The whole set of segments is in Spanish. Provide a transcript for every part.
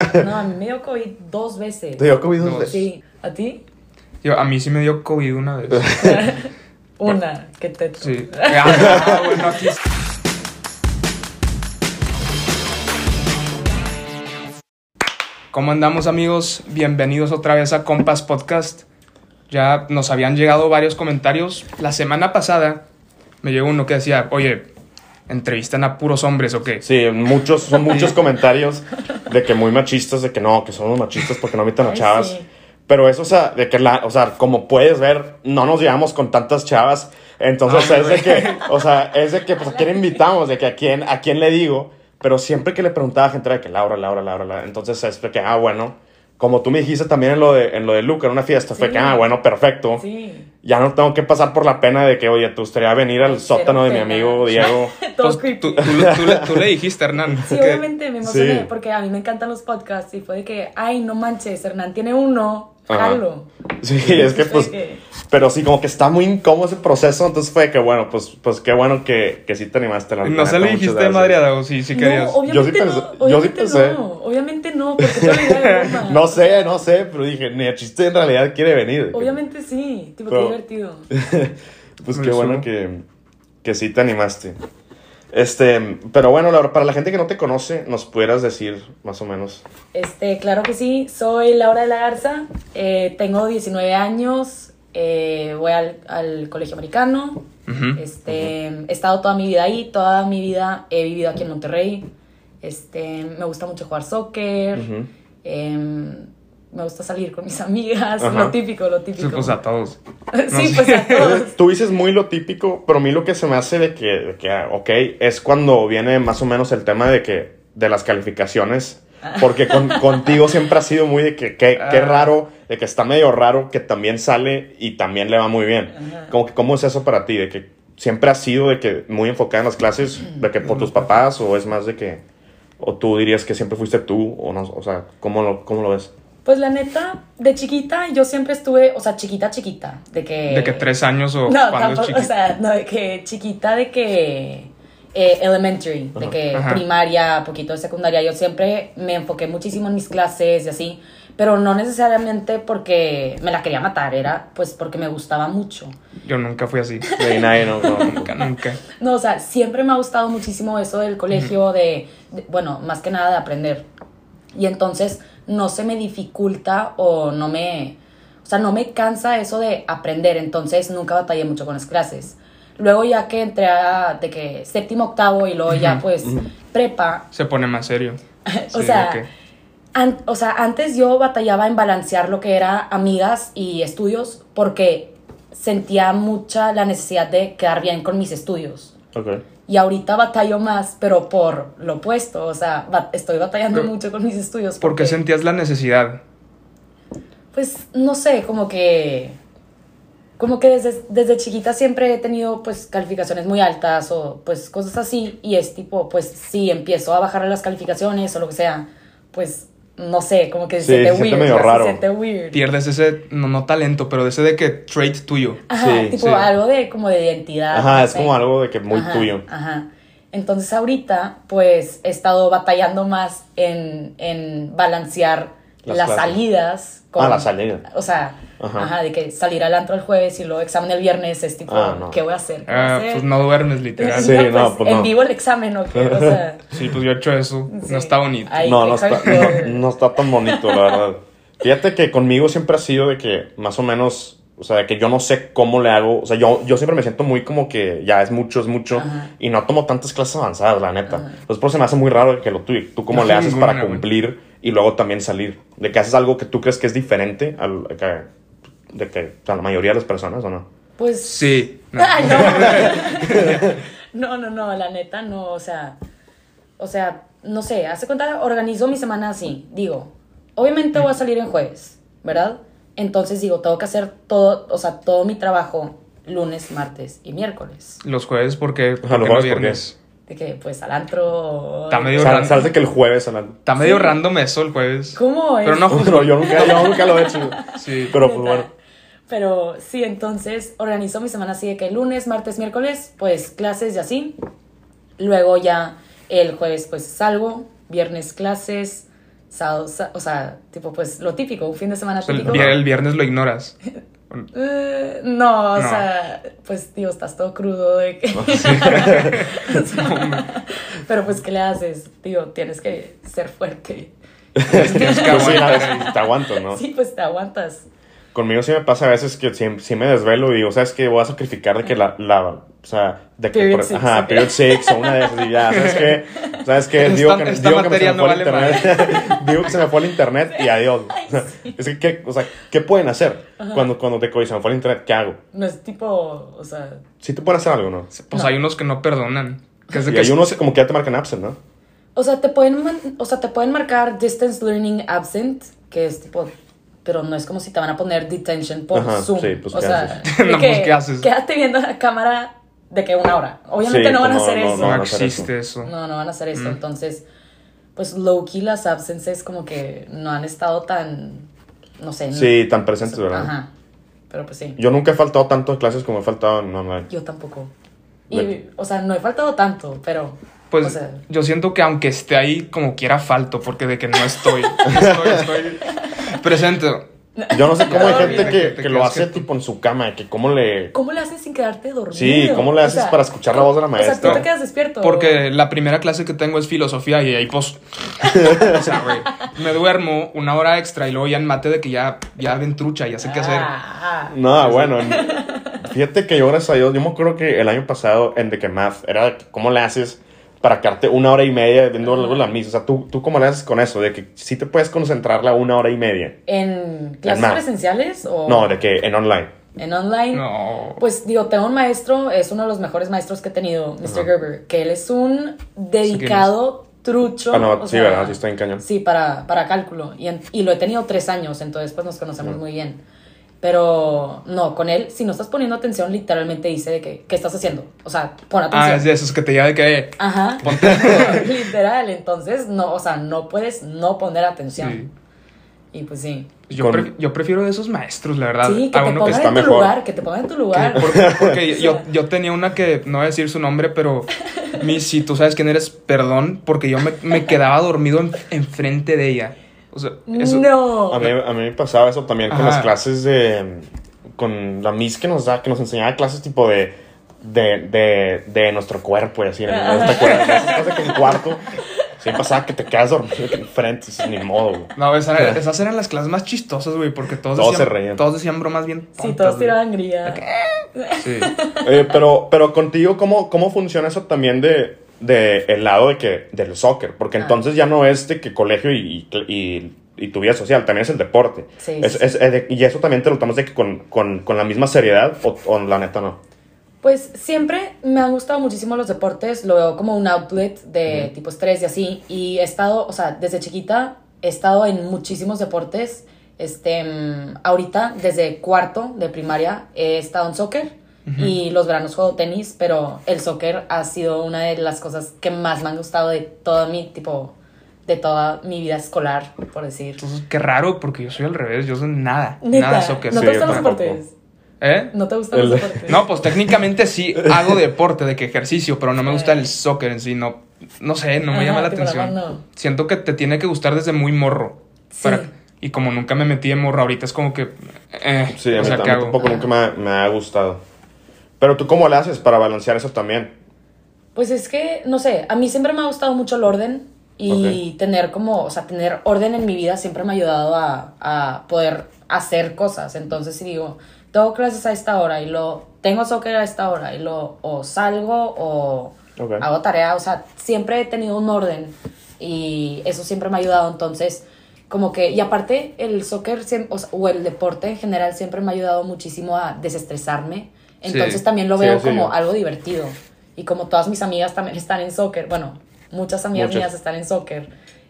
No, a mí me dio COVID dos veces. ¿Te dio COVID dos veces? Sí, ¿a ti? Yo, a mí sí me dio COVID una vez. Una, que te... Sí. Ah, bueno, aquí ¿Cómo andamos amigos? Bienvenidos otra vez a Compas Podcast. Ya nos habían llegado varios comentarios. La semana pasada me llegó uno que decía, oye, entrevistan a puros hombres o qué. Sí, muchos, son muchos comentarios de que muy machistas, de que no, que somos machistas porque no invitan a chavas. sí. Pero eso, o sea, de que la, o sea, como puedes ver, no nos llevamos con tantas chavas. Entonces Ay, es de que, o sea, es de que, pues, ¿a quién invitamos? De que a quién, a quién le digo. Pero siempre que le preguntaba a gente era de que Laura, Laura, Laura, Laura. Entonces es de que, ah, bueno. Como tú me dijiste también en lo de, en lo de Luca, en una fiesta, fue que, ah, bueno, perfecto. Sí. Ya no tengo que pasar por la pena de que, oye, te gustaría venir al sótano de mi amigo Diego. Todo creepy. tú, tú le- tú le- tú le dijiste, Hernán. Sí, que- obviamente me emocioné Sí. porque a mí me encantan los podcasts y fue de que, ay, no manches, Hernán tiene uno. Jalo. Sí, es que pues... que- Pero sí, como que está muy incómodo ese proceso, entonces fue que bueno, pues, pues qué bueno que, que sí te animaste. La No se le dijiste madreada o sí, sí querías. No, obviamente Yo sí no, pensé- yo sí obviamente pensé. no, obviamente no, porque te olvidé de broma. No sé, no sé, pero dije, ni a chiste en realidad quiere venir. Obviamente sí, tipo, Pero- qué divertido. Pues qué bueno que, que sí te animaste. Este, pero bueno, Laura, para la gente que no te conoce, nos pudieras decir más o menos. Este, claro que sí, soy Laura de la Garza, eh, tengo 19 años, eh, voy al, al colegio americano, este, he estado toda mi vida ahí, toda mi vida he vivido aquí en Monterrey, este, me gusta mucho jugar soccer, me gusta salir con mis amigas, Ajá. lo típico, lo típico. Sí, pues a todos. Sí, pues a todos. Tú dices muy lo típico, pero a mí lo que se me hace de que, de que, ah, ok, es cuando viene más o menos el tema de que, de las calificaciones. Porque con- contigo siempre ha sido muy de que, que, qué Ah. raro, de que está medio raro que también sale y también le va muy bien. Ajá. Como que, ¿cómo es eso para ti? De que siempre has sido de que muy enfocada en las clases, de que por tus papás, o es más de que, o tú dirías que siempre fuiste tú, o no, o sea, ¿cómo lo, cómo lo ves? Pues la neta, de chiquita yo siempre estuve, o sea, chiquita, chiquita, de que... De que tres años o No, tampoco, o sea, no, de que chiquita, de que eh, elementary, de que Ajá. primaria, poquito de secundaria. Yo siempre me enfoqué muchísimo en mis clases y así, pero no necesariamente porque me la quería matar, era pues porque me gustaba mucho. Yo nunca fui así. De nadie, no, no. Nunca, nunca. No, o sea, siempre me ha gustado muchísimo eso del colegio, de, de- bueno, más que nada de aprender. Y entonces no se me dificulta o no me, o sea, no me cansa eso de aprender, entonces nunca batallé mucho con las clases. Luego ya que entré a, de que séptimo, octavo y luego ya pues prepa, Se pone más serio. o Sí, sea, an- o sea, antes yo batallaba en balancear lo que era amigas y estudios porque sentía mucha la necesidad de quedar bien con mis estudios. Ok. Y ahorita batallo más, pero por lo opuesto. O sea, estoy batallando Pero- mucho con mis estudios. ¿Por qué porque, sentías la necesidad? Pues, no sé, como que... Como que desde, desde chiquita siempre he tenido, pues, calificaciones muy altas o, pues, cosas así. Y es tipo, pues, si empiezo a bajar las calificaciones o lo que sea, pues, no sé, como que Sí, se siente se siente weird. medio ya se raro. siente weird. Pierdes ese, no, no talento, pero ese de que trait tuyo. Ajá, Sí, tipo sí. algo de, como de identidad. Ajá, no es sé. como algo de que muy Ajá, tuyo. Ajá. Entonces ahorita, pues, he estado batallando más en, en balancear Las las, salidas. Ah, la salida. O sea, Ajá. ajá. de que salir al antro el jueves y luego examen el viernes es tipo, Ah, no. ¿qué voy a hacer? ¿Qué voy a Ah, hacer? pues no duermes, literal. Sí, no, pues en no. vivo el examen, ¿o qué? O sea, Sí, pues yo he hecho eso. Sí. No está bonito. Ay, no, no está, no, no está tan bonito, la verdad. Fíjate que conmigo siempre ha sido de que más o menos, o sea, de que yo no sé cómo le hago. O sea, yo, yo siempre me siento muy como que ya es mucho, es mucho. Ajá. Y no tomo tantas clases avanzadas, la neta. Ajá. Entonces, por eso se me hace muy raro que lo tú, tú cómo Yo le haces para buena, cumplir y luego también salir. De que haces algo que tú crees que es diferente al, que, de que o sea, la mayoría de las personas, ¿o no? pues... Sí. no. Ay, no. no, no, no, la neta no, o sea, o sea, no sé, hace cuenta, organizo mi semana así, digo, obviamente voy a salir en jueves, ¿verdad? Entonces digo, tengo que hacer todo, o sea, todo mi trabajo lunes, martes y miércoles. Los jueves, porque Ajá, los jueves, ¿por qué? De que, pues, al antro... Está medio Sal, random. que el jueves a la- Está medio Sí. random eso el jueves. ¿Cómo es? Pero no No, yo nunca, yo nunca lo he hecho. Sí. Pero pues bueno. Pero sí, entonces organizo mi semana así de que lunes, martes, miércoles, pues clases y así. Luego ya el jueves pues salgo, viernes clases, sábado, o sea, tipo, pues lo típico, un fin de semana El, típico. vier- el viernes lo ignoras. Eh, no, o No. sea, pues, tío, estás todo crudo de que... O sea, pero pues, ¿qué le haces? Tío, tienes que ser fuerte. Tienes que Pues sí, aguantar ahí. te aguanto, ¿no? Sí, pues te aguantas. Conmigo sí me pasa a veces que sí, sí me desvelo y digo, ¿sabes qué? Voy a sacrificar de que la, la o sea, de que, Period por- six, ajá, ok. period six o una de esas y ya, ¿sabes qué? ¿Sabes qué? Esta- Digo que, esta digo que se me no fue el internet, digo que se me fue el internet y adiós. Sea, es que, ¿qué, o sea, ¿qué pueden hacer cuando, cuando te se me fue el internet? ¿Qué hago? No es tipo, o sea, Sí te pueden hacer algo, ¿no? Pues No. hay unos que no perdonan. Que es de Y que hay unos como que ya te marcan absent, ¿no? o sea, te pueden, o sea, te pueden marcar distance learning absent, que es tipo, pero no es como si te van a poner detention por Ajá, Zoom. sí, pues, o ¿qué sea, haces? No, que pues, ¿qué haces? Quédate viendo la cámara de que una hora. Obviamente Sí, no van a no, hacer no, eso. no, hacer existe eso. No, no van a hacer eso. Mm. Entonces, pues low key las absences como que no han estado tan, no sé. no- Sí, tan presentes, ¿verdad? Ajá. Pero pues sí. Yo nunca he faltado tanto a clases como he faltado en online. Yo tampoco. Y, De- o sea, no he faltado tanto, pero. Pues o sea, yo siento que aunque esté ahí, como quiera falto, porque de que no estoy. Estoy, estoy presente. Yo no sé cómo hay gente que, que lo hace que- tipo en su cama, que cómo le... ¿cómo le haces sin quedarte dormido? Sí, ¿cómo le O haces sea, para escuchar la voz de la O sea, tú maestra? te quedas despierto. Porque la primera clase que tengo es filosofía y ahí pues... o sea, güey, me duermo una hora extra y luego ya en mate de que ya, ya ven trucha, ya sé qué hacer. Ah, No, bueno. en- Fíjate que yo, gracias a Dios, yo me acuerdo que el año pasado en The que Math era cómo le haces para quedarte una hora y media viendo algo la misa. O sea, ¿tú, tú cómo le haces con eso, de que sí te puedes concentrarla una hora y media. ¿En clases presenciales o No, de que en online. en online? No. Pues digo, tengo un maestro, es uno de los mejores maestros que he tenido, Mr. Gerber, que él es un dedicado trucho. Ah, no, o sí, sea, ¿verdad? Sí, está en cañón. Sí, para, para cálculo. Y, en- y lo he tenido tres años, entonces pues nos conocemos muy bien. Pero no, con él, si no estás poniendo atención, literalmente dice de que, ¿qué estás haciendo? O sea, pon atención. Ah, es de esos que te lleva de que... Ajá. Literal, entonces, no, o sea, no puedes no poner atención. Sí. Y pues sí. Yo, Con- pref- yo prefiero de esos maestros, la verdad. Sí, que a te pongan está en tu mejor. lugar, que te pongan en tu lugar. porque, porque O sea, yo, yo tenía una que, no voy a decir su nombre, pero mi, si tú sabes quién eres, perdón, porque yo me, me quedaba dormido en- enfrente de ella. O sea, eso, No. A mí, a mí me pasaba eso también con Ajá. las clases de... Con la Miss que nos da, que nos enseñaba clases tipo de... De, de, de nuestro cuerpo y así. ¿no? ¿Te acuerdas? Esas que en cuarto... Sí pasaba que te quedas dormido que enfrente, ni modo, güey. No, esa era- esas eran las clases más chistosas, güey, porque todos, Todos decían, se reían. todos decían bromas bien Sí, tontas, todos güey. tiraban grilla. Sí. Oye, pero, pero contigo, ¿cómo, ¿cómo funciona eso también de, de el lado de que, del soccer? Porque Ah. entonces ya no es de que colegio y, y, y tu vida social, también es el deporte. Sí, Es- sí. es- es de- y eso también te lo tomas de que con, con, con la misma seriedad o, o la neta no. Pues siempre me han gustado muchísimo los deportes, lo veo como un outlet de tipo estrés y así. Y he estado, o sea, desde chiquita he estado en muchísimos deportes. Este, mm, ahorita, desde cuarto de primaria, he estado en soccer y los veranos juego tenis, pero el soccer ha sido una de las cosas que más me han gustado de toda mi, tipo, de toda mi vida escolar, por decir. Entonces, qué raro, porque yo soy al revés, yo soy nada, Neta, nada soccer. ¿no te gustan los deportes? ¿Eh? ¿No te gustan El- los deportes? No, pues técnicamente sí hago deporte, de que ejercicio, pero no me gusta el soccer en sí, no, no sé, no me Ajá, llama la atención. Siento que te tiene que gustar desde muy morro. Sí. y como nunca me metí en morro, ahorita es como que... Eh, Sí, a o mí, sea, a ¿qué mí hago? tampoco nunca me, ha- me ha gustado. Pero tú, ¿cómo le haces para balancear eso también? Pues es que, no sé, a mí siempre me ha gustado mucho el orden y tener como, o sea, tener orden en mi vida siempre me ha ayudado a, a poder hacer cosas. Entonces, si digo, tengo clases a esta hora y lo tengo soccer a esta hora y lo o salgo o Ok. hago tarea, o sea, siempre he tenido un orden y eso siempre me ha ayudado. Entonces, como que, y aparte, el soccer o, sea, o el deporte en general siempre me ha ayudado muchísimo a desestresarme. Entonces Sí. también lo veo sí, como yo. algo divertido. Y como todas mis amigas también están en soccer, bueno, muchas amigas Muchas. mías están en soccer,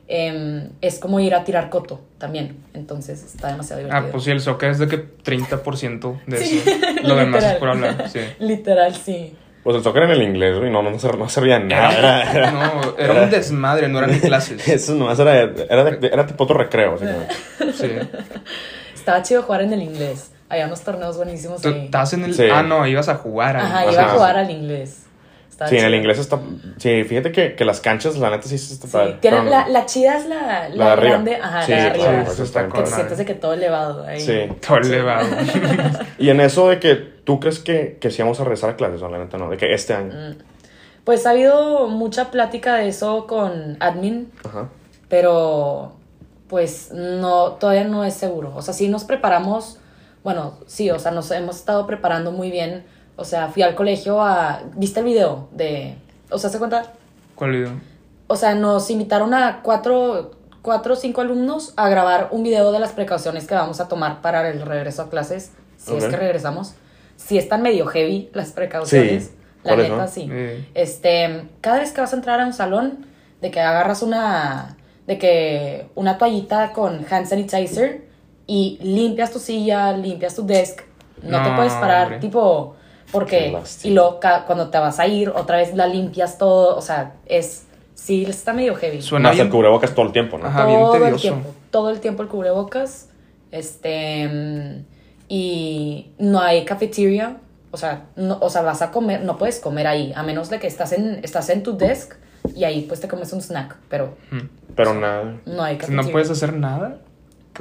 em, es como ir a tirar coto también. Entonces está demasiado divertido. Ah, pues sí, el soccer es de que 30% de Sí, eso. Lo demás es literal. por hablar, sí. Literal, sí. Pues el soccer en el inglés, güey, no, no, no, no servía nada. Era, era- No, era un desmadre, no eran ni clases. eso nomás era, era, de- era tipo otro recreo. Así como- Sí. Estaba chido jugar en el inglés. Había unos torneos buenísimos Tú ahí. estás en el... Sí. Ah, no, ibas a jugar. ahí. Ajá, Ajá. iba a jugar al inglés. Sí, en el inglés está. Sí, fíjate que, que las canchas, la neta, sí se está Sí, padre. tienen Pero- la, la chida es la, la, La de arriba. grande, ajá, Sí, la de sí, arriba. eso está que te sientes de que todo elevado ahí. Sí. Todo elevado. Y en eso de que tú crees que, que sí vamos a regresar a clases, o la neta no, de que este año. Mm. Pues ha habido mucha plática de eso con admin, Ajá. pero pues no, todavía no es seguro. O sea, sí nos preparamos, bueno, sí, o sea, nos hemos estado preparando muy bien. O sea, fui al colegio a... ¿Viste el video de... O sea, ¿se cuenta? ¿Cuál video? O sea, nos invitaron a cuatro, cuatro o cinco alumnos a grabar un video de las precauciones que vamos a tomar para el regreso a clases, si es que regresamos. Si están medio heavy las precauciones, Sí, la ¿cuáles neta no? sí. Eh. Este, cada vez que vas a entrar a un salón, de que agarras una, de que una toallita con hand sanitizer y limpias tu silla, limpias tu desk, no, te puedes parar, hombre. tipo, porque, y luego cuando te vas a ir, otra vez la limpias todo, o sea, es, sí, está medio heavy. Suena Más el bien. cubrebocas todo el tiempo, ¿no? Ajá. bien todo el tiempo, todo el tiempo el cubrebocas, este, mm, y no hay cafeteria, o sea, no, o sea, vas a comer, no puedes comer ahí, a menos de que estás en, estás en tu desk y ahí pues te comes un snack, pero Pero nada. no hay cafeteria. ¿No puedes hacer nada?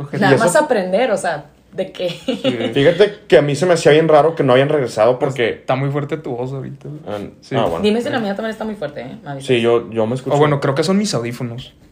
¿Qué? Nada más aprender, o sea, de que... Fíjate que a mí se me hacía bien raro que no hayan regresado porque. Está muy fuerte tu voz ahorita. Ah, Sí. ah, bueno. Dime si la mía también está muy fuerte, ¿eh? Avisas. Sí, yo, yo me escucho. O bueno, creo que son mis audífonos.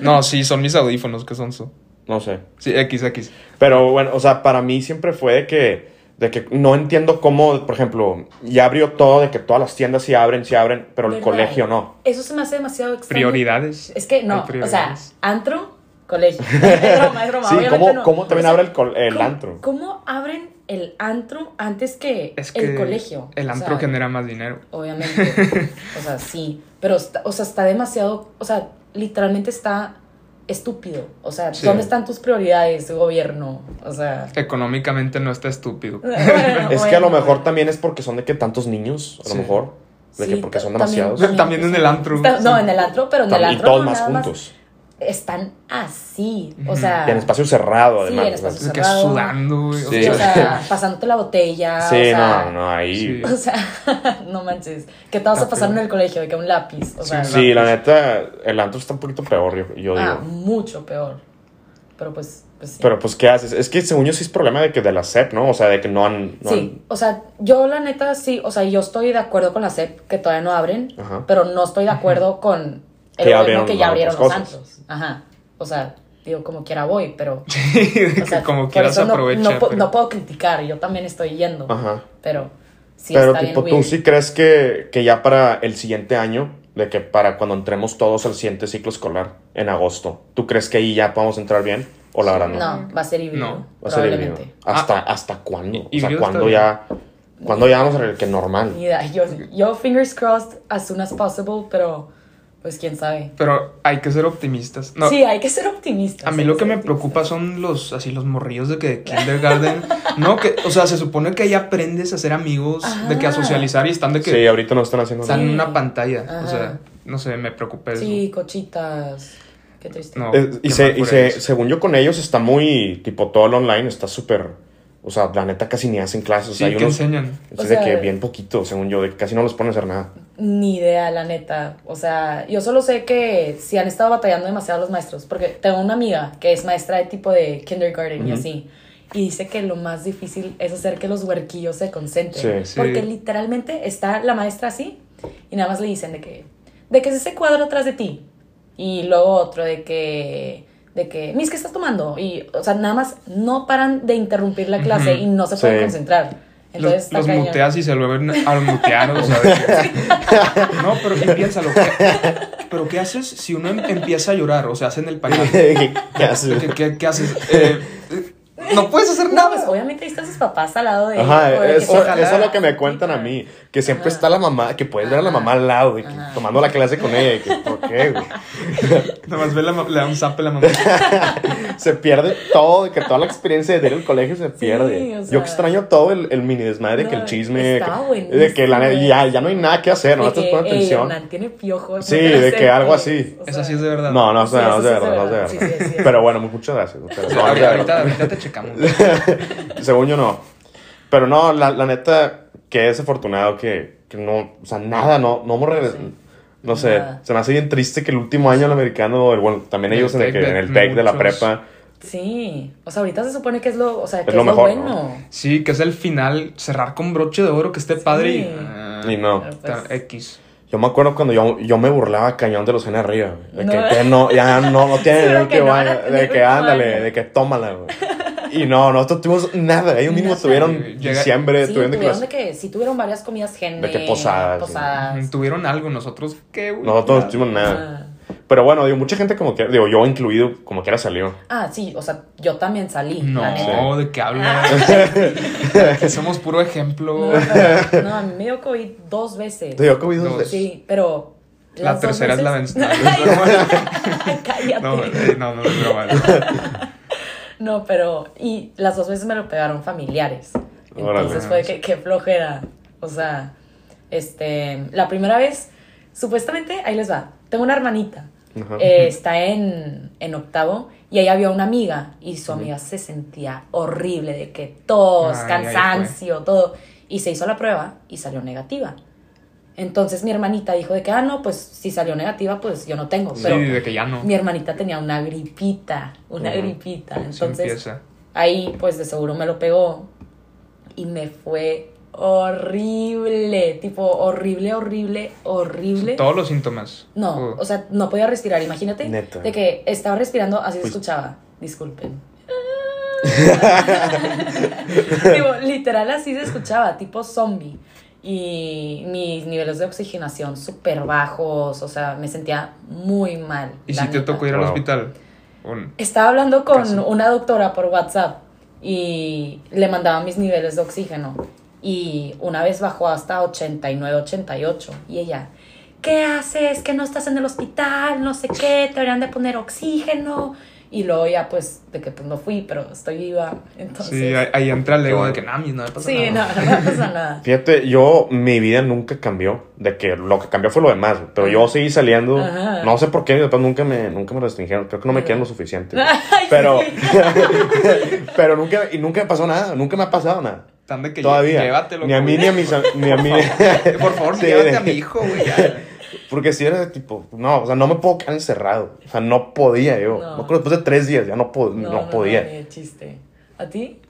No, sí, son mis audífonos que son su. No sé. Sí, XX. Pero bueno, o sea, para mí siempre fue de que, de que no entiendo cómo, por ejemplo, ya abrió todo, de que todas las tiendas sí abren, sí abren, pero el ¿Verdad? colegio no. Eso se me hace demasiado extraño. Prioridades. Es que no, o sea, antro, colegio. Es broma, es broma. Sí, obviamente ¿cómo, no. cómo también O sea, abre el, col- el ¿cómo- antro? ¿Cómo abren el antro antes que, Es que el colegio? el O antro sea, genera más dinero. Obviamente. o sea, sí. Pero, está, o sea, está demasiado. O sea, literalmente está estúpido. O sea, Sí. ¿dónde están tus prioridades, gobierno? O sea. Económicamente no está estúpido. bueno, Es que a lo mejor bueno. también es porque son de que tantos niños, a lo Sí. mejor. De que porque son demasiados. También en el antro. Está- no, en el antro, pero en el antro. y todos no más juntos. Están así. O sea. Y en espacio cerrado, Sí, además. en o sea, espacio Es que sudando, güey. Sí. Sí, o sea, pasándote la botella. Sí, o sea, no, no, ahí. Sí. O sea, no manches. ¿Qué te vas a pasar en el colegio? De que un lápiz. O Sí, sea, Sí, la neta, el antro está un poquito peor, yo, yo ah, digo. mucho peor. Pero pues, pues sí. Pero pues, ¿qué haces? Es que según yo sí es problema de que de la SEP, ¿no? O sea, de que no han... no sí, o sea, yo la neta sí, o sea, yo estoy de acuerdo con la SEP que todavía no abren, Ajá. pero no estoy de acuerdo con el Que abrieron que ya abrieron los cosas. antros. Ajá. O sea, digo, como quiera voy, pero. O sea, que como quieras eso no-. No, pero- no puedo criticar, yo también estoy yendo. Ajá. Pero sí Pero está tipo, bien ¿tú weird. sí crees que, que ya para el siguiente año, de que para cuando entremos todos al siguiente ciclo escolar, en agosto, ¿tú crees que ahí ya podamos entrar bien? ¿O la verdad no? No, va a ser híbrido. No, Va a ser híbrido. probablemente. ¿Hasta, Ah, ¿Hasta cuándo? O sea, ¿cuándo ya, ¿cuándo ya vamos a ver que normal? Ni idea. Yo, yo, fingers crossed, as soon as possible, pero pues quién sabe. Pero hay que ser optimistas. No, sí, hay que ser optimistas. A mí lo que me preocupa son los así los morrillos de que kindergarten. no, que, o sea, se supone que ahí aprendes a ser amigos, de que a socializar y están de que Sí, ahorita no están haciendo están nada. en una pantalla. Ajá. O sea, no sé, me preocupa eso. Sí, cochitas. Qué triste. No. Eh, y qué se, y se, según yo con ellos está muy, tipo, todo lo online está súper, o sea, la neta casi ni hacen clases. O Sí, sea, hay que unos, enseñan. es O de sea- que bien poquito, según yo, de que casi no los ponen a hacer nada. Ni idea, la neta. O sea, yo solo sé que si han estado batallando demasiado los maestros. Porque tengo una amiga que es maestra de tipo de kindergarten y así. Y dice que lo más difícil es hacer que los huerquillos se concentren. Sí. Sí. Porque literalmente está la maestra así y nada más le dicen de que, de que es ese cuadro atrás de ti. Y luego otro de que, de que, Miss, ¿qué estás tomando? Y, o sea, nada más no paran de interrumpir la clase y no se Sí. pueden concentrar. Entonces, Los, muteas y se vuelven a mutear, o sea, No, pero y piénsalo. ¿qué, pero ¿qué haces si uno em- empieza a llorar? O sea, hacen el pañal. ¿Qué haces? ¿Qué, qué- qué haces? Eh, no puedes hacer No, nada. pues obviamente ahí están sus papás al lado de Ajá, de que eso, es lo que me cuentan a mí. Que siempre Ajá. está la mamá, que puedes ver a la mamá al lado, de que, tomando la clase con ella. de que, ¿Por qué, güey? Nada más ve la, le da un zape a la mamá. Se pierde todo, de que toda la experiencia de ir al colegio se pierde. o sea. Yo extraño todo el, el mini desmadre, de que el No, chisme. está que- de que la, ya, ya no hay nada que hacer, no de estás poniendo "Ey, atención. Hernán tiene piojos. Sí, no de que algo esto". así. O sea, sí es de verdad. No, no sé, Sí, no eso sé, sí es verdad, de no sé, verdad. verdad. Sí, sí, sí, sí. Pero bueno, muchas gracias. muchas gracias. No, ahorita, de ahorita, verdad. ahorita te checamos. Según yo no. Pero no, la, la neta, que desafortunado que, que no, o sea, nada, no, no hemos regresado. Sí. No sé, Nada. se me hace bien triste que el último año el americano, el- bueno, también El ellos en el, tech que- de en el tech de la prepa, Sí, o sea, ahorita se supone que es lo, o sea, que Es es, lo lo, mejor, bueno. Sí, que es el final, cerrar con broche de oro, que esté padre y... Sí. ah, y no. Pues, X. Yo me acuerdo cuando yo, yo me burlaba cañón de los en arriba, güey, de No. que, que no, ya no, no tiene Seguro de que que no vaya, de que ándale, de que tómala, güey. Y no, nosotros tuvimos nada, ellos mismos tuvieron Llega- diciembre, Sí, tuvieron de tuvieron que de que, sí tuvieron varias comidas gene, De que posadas, sí. posadas. Tuvieron algo, nosotros, ¿qué, güey? nosotros no tuvimos nada. Ah. Pero bueno, digo, mucha gente como que, digo, yo incluido, como que era salió. Ah, sí, o sea, yo también salí. No, ¿de qué hablas? que somos puro ejemplo. No, pero- no, a mí me dio COVID dos veces. Te dio COVID dos Dos. veces. Sí, pero. La tercera es la vencida. Cállate. No, No, eh, no, no, pero. Y las dos veces me lo pegaron familiares. Órale. Entonces fue que, que flojera. O sea, este. La primera vez, supuestamente, ahí les va. Tengo una hermanita. Ajá. eh, está en, en octavo y ahí había una amiga y su amiga se sentía horrible de que tos, Ay, ahí fue. cansancio, todo. Y se hizo la prueba y salió negativa. Entonces mi hermanita dijo de que, ah, no, pues si salió negativa, pues yo no tengo. Pero sí, de que ya no. mi hermanita tenía una gripita, una gripita. Entonces empieza. ahí pues de seguro me lo pegó y me fue horrible, tipo horrible, horrible, horrible. Todos los síntomas. No, Uh, o sea, no podía respirar, imagínate. Neta. De que estaba respirando, así se escuchaba. Disculpen. Digo, literal así se escuchaba, tipo zombie. Y mis niveles de oxigenación súper bajos, o sea, me sentía muy mal. ¿Y si te tocó ir al Wow. hospital? Un- Estaba hablando con Casi. una doctora por WhatsApp y le mandaba mis niveles de oxígeno. Y una vez bajó hasta 89, 88. Y ella, ¿qué haces? Que no estás en el hospital, no sé qué, te deberían de poner oxígeno. Y luego ya, pues, de que pues no fui, pero estoy viva. Entonces. Sí, ahí, ahí entra el ego de que nada, no me pasa Sí, no, nada. no me pasa nada. Fíjate, yo, mi vida nunca cambió. De que lo que cambió fue lo demás. Pero yo seguí saliendo. Ajá. No sé por qué, mis papás nunca me, nunca me restringieron. Creo que no me quieren lo suficiente. Ay, Pero, sí. pero nunca, y nunca me pasó nada. Nunca me ha pasado nada. Tan de que Todavía. llévatelo. ni a mí ni a mis ni a mí. Por favor, Sí, llévate de- a mi hijo, güey. ya. Porque si era de tipo, no, o sea, no me puedo quedar encerrado. O sea, no podía yo. No. Me acuerdo, después de tres días ya no, po- no, podía. ni de chiste. ¿A ti?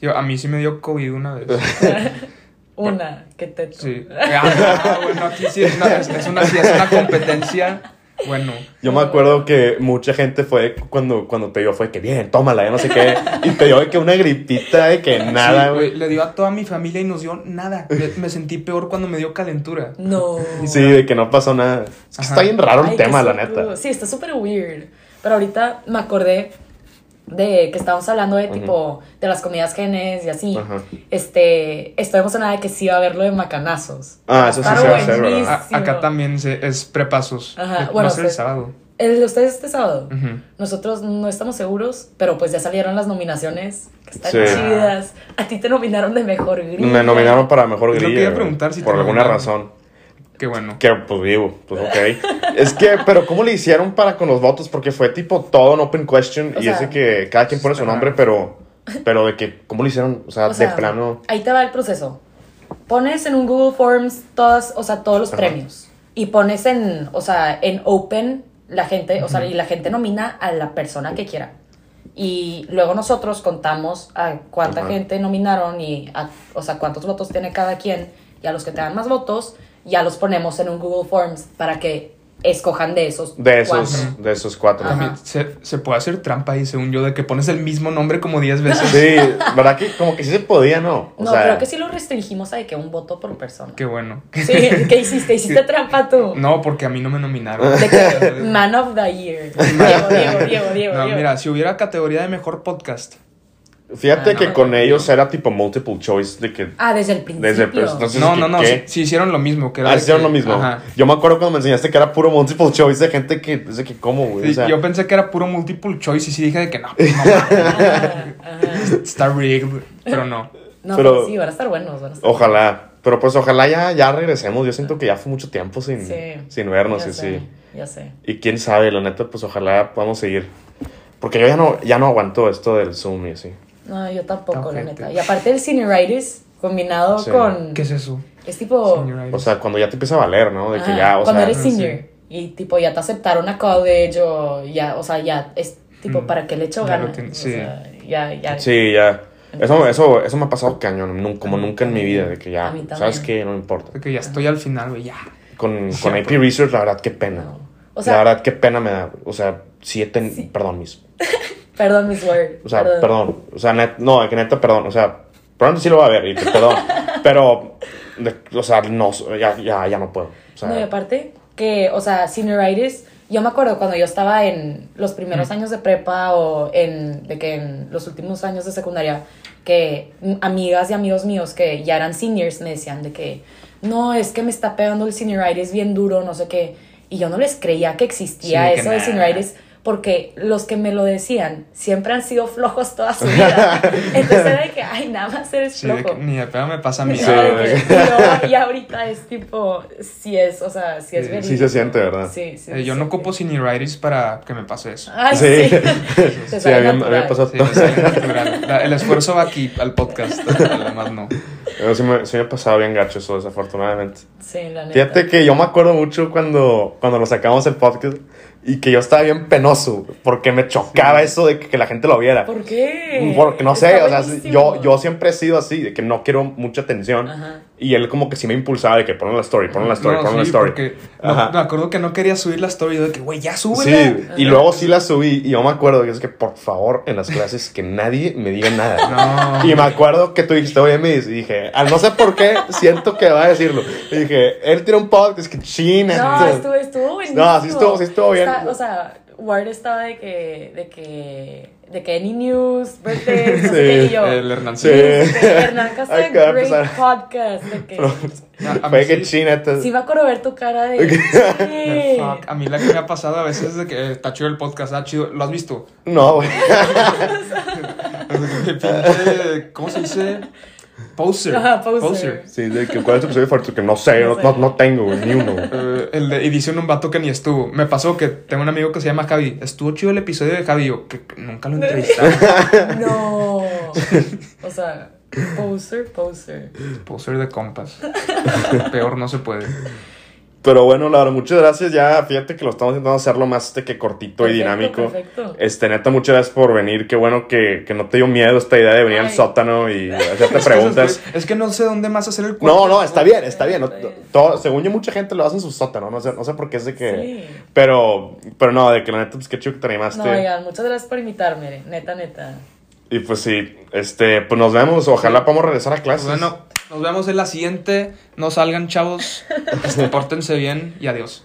Yo, a mí sí me dio COVID una vez. Una, que te. Sí. Ah, bueno, aquí sí es una, es, es una, sí es una competencia. Bueno, Yo me acuerdo que mucha gente fue cuando, cuando te dio, fue que bien, tómala, ya no sé qué. Y te dio de que una gripita de que nada, sí, güey. Le dio a toda mi familia y nos dio nada. Me, me sentí peor cuando me dio calentura. No. Sí, de que no pasó nada. Es que está bien raro el Ay, tema, la neta. Sí, está súper weird. Pero ahorita me acordé de que estábamos hablando de tipo de las comidas genes y así. Ajá. Este, estoy emocionada de que sí va a haber lo de macanazos. Ah, eso sí se va a hacer, ¿verdad? buenísimo. A- acá también se, es prepasos. Ajá, Va bueno, a ser el se- sábado. El de ustedes este sábado. Nosotros no estamos seguros, pero pues ya salieron las nominaciones, que están Sí. chidas. A ti te nominaron de mejor grilla. Me nominaron para mejor grilla. iba a güey, preguntar si te por alguna nominaron. razón. Qué bueno. Que pues vivo, pues ok. es que, pero ¿cómo le hicieron para con los votos? Porque fue tipo todo un open question O y sea, es que cada quien pone su nombre, pero, pero de que, ¿cómo le hicieron? O sea, O sea, de plano. Ahí te va el proceso. Pones en un Google Forms todas, o sea, todos los Ajá. premios. Y pones en, o sea, en open la gente, o sea, y la gente nomina a la persona que quiera. Y luego nosotros contamos a cuánta Ajá. gente nominaron y, a- o sea, cuántos votos tiene cada quien. Y a los que te dan más votos, ya los ponemos en un Google Forms para que escojan de esos De esos, cuatro. de esos cuatro. También se, se puede hacer trampa ahí, según yo, de que pones el mismo nombre como 10 veces. Sí, ¿verdad que como que sí se podía, no? O No, sea, creo que sí lo restringimos a de que un voto por persona. Qué bueno. Sí, ¿qué hiciste? ¿Hiciste trampa tú? No, porque a mí no me nominaron. De que Man of the Year. Diego, Diego, Diego, Diego. No, Diego. mira, si hubiera categoría de mejor podcast, Fíjate Ah, no, que no, con no. ellos era tipo multiple choice de que Ah, desde el principio. desde el pues, no No, si no, sí, sí hicieron lo mismo. Que era Ah, hicieron que- lo mismo. Ajá. Yo me acuerdo cuando me enseñaste que era puro multiple choice de gente que, de que ¿cómo, güey? Sí, o sea, yo pensé que era puro multiple choice y sí dije de que no, pues está rigged, pero no. No, Pero- pero sí, van a estar buenos. Van a estar ojalá. Pero pues ojalá ya, ya regresemos. Yo siento que ya fue mucho tiempo sin, Sí. sin vernos ya y sé, sí. Ya sé. Y quién sabe, la neta, pues ojalá podamos seguir. Porque yo ya no, ya no aguanto esto del Zoom y así. No, yo tampoco, la neta. Y aparte el cineritis combinado Sí. con... ¿Qué es eso? Es tipo... Senioritis. O sea, cuando ya te empieza a valer, ¿no? De que ya, o cuando sea. eres senior y tipo ya te aceptaron a college o ya, o sea, ya es tipo, Mm. ¿para qué le echo ganas? O sí. sea, ya, ya. Sí, ya. Eso, eso, eso me ha pasado cañón, como nunca en mi vida, de que ya, A mí también. ¿sabes qué? No me importa. De que ya estoy al final, güey, ya. Con, con AP Research, la verdad, qué pena. No. O sea- la verdad, qué pena me da. O sea, sí Sí. Perdón, mis. Perdón, mis words. O sea, perdón. O sea, net- no, que neta, perdón. O sea, pronto sí lo va a ver, y perdón. pero, de- o sea, no, ya, ya, ya no puedo. O sea, No, y aparte que, o sea, senioritis, yo me acuerdo cuando yo estaba en los Mm. primeros años de prepa o en, de que en los últimos años de secundaria, que amigas y amigos míos que ya eran seniors me decían de que, no, es que me está pegando el senioritis bien duro, no sé qué, y yo no les creía que existía Sí, que eso de senioritis. Porque los que me lo decían siempre han sido flojos toda su vida. Entonces era de que, ay, nada más eres Sí, de flojo. que ni de pedo me pasa a mí. Sí. Y ahorita es tipo, sí es, o sea, sí es Sí, verídico. sí se siente, ¿verdad? Sí, sí. Eh, yo no ocupo senioritis para que me pase eso. Ay, Sí. sí. Sí, sale a mí, a mí me natural. pasó Sí, todo. La- el esfuerzo va aquí, al podcast. Además, no. Pero sí me, sí me ha pasado bien gacho eso, desafortunadamente. Sí, la neta. Fíjate que yo me acuerdo mucho cuando, cuando lo sacamos el podcast y que yo estaba bien penoso porque me chocaba eso de que, que la gente lo viera. ¿Por qué? Porque no sé, Está o sea, yo, yo siempre he sido así, de que no quiero mucha atención. Ajá. Y él como que sí me impulsaba de que ponen la story, ponen la story, No, ponen la story. porque no- me acuerdo que no quería subir la story. De que, güey, ya súbela. Sí, y luego sí la subí y yo me acuerdo que es que por favor en las clases que nadie me diga nada. No. Y me acuerdo que tú dijiste, oye, Miss, y dije, ah, no sé por qué siento que va a decirlo. Y dije, él tiene un podcast que china. No, estuvo, estuvo buenísimo. No, sí estuvo- sí estuvo bien. O sea, Ward estaba de que, de que, de que any news, birthdays, no sé Sí. qué, y yo. El Hernán. Sí. Hernán Casa, great empezar. podcast, de que... A- a Fue mí que sí- china. entonces- Sí me acuerdo ver tu cara de... sí. fuck. A mí la que me ha pasado a veces es de que está chido el podcast, está chido. ¿Lo has visto? No, güey. ¿Cómo se dice? Poser. Ajá, poser. Sí, de que cuál es tu episodio favorito que no sé, No no, sé. no, no tengo, güey, ni uno. Eh, el de edición un vato que ni estuvo. Me pasó que tengo un amigo que se llama Javi. Estuvo chido el episodio de Javi. Yo que que nunca lo entrevistaron. No. O sea, poser, poser. Poser de compas. Peor no se puede. Pero bueno, Laura, muchas gracias. Ya, fíjate que lo estamos intentando hacerlo más este que cortito y dinámico. perfecto. Este, neta, muchas gracias por venir. Qué bueno que, que no te dio miedo esta idea de venir al sótano y hacerte Es que, preguntas. es, que no sé dónde más hacer el No, cuarto. no, está bien, está bien. No, todo- según yo, mucha gente lo hace en su sótano. No sé, no sé por qué es de que. Sí. Pero, pero no, de que la neta, pues qué chido que te animaste. No, oigan, muchas gracias por invitarme, neta, neta. Y pues sí, este, pues nos vemos. Ojalá podamos regresar a clases. bueno, nos vemos en la siguiente. No salgan, chavos. Este, pórtense bien y adiós.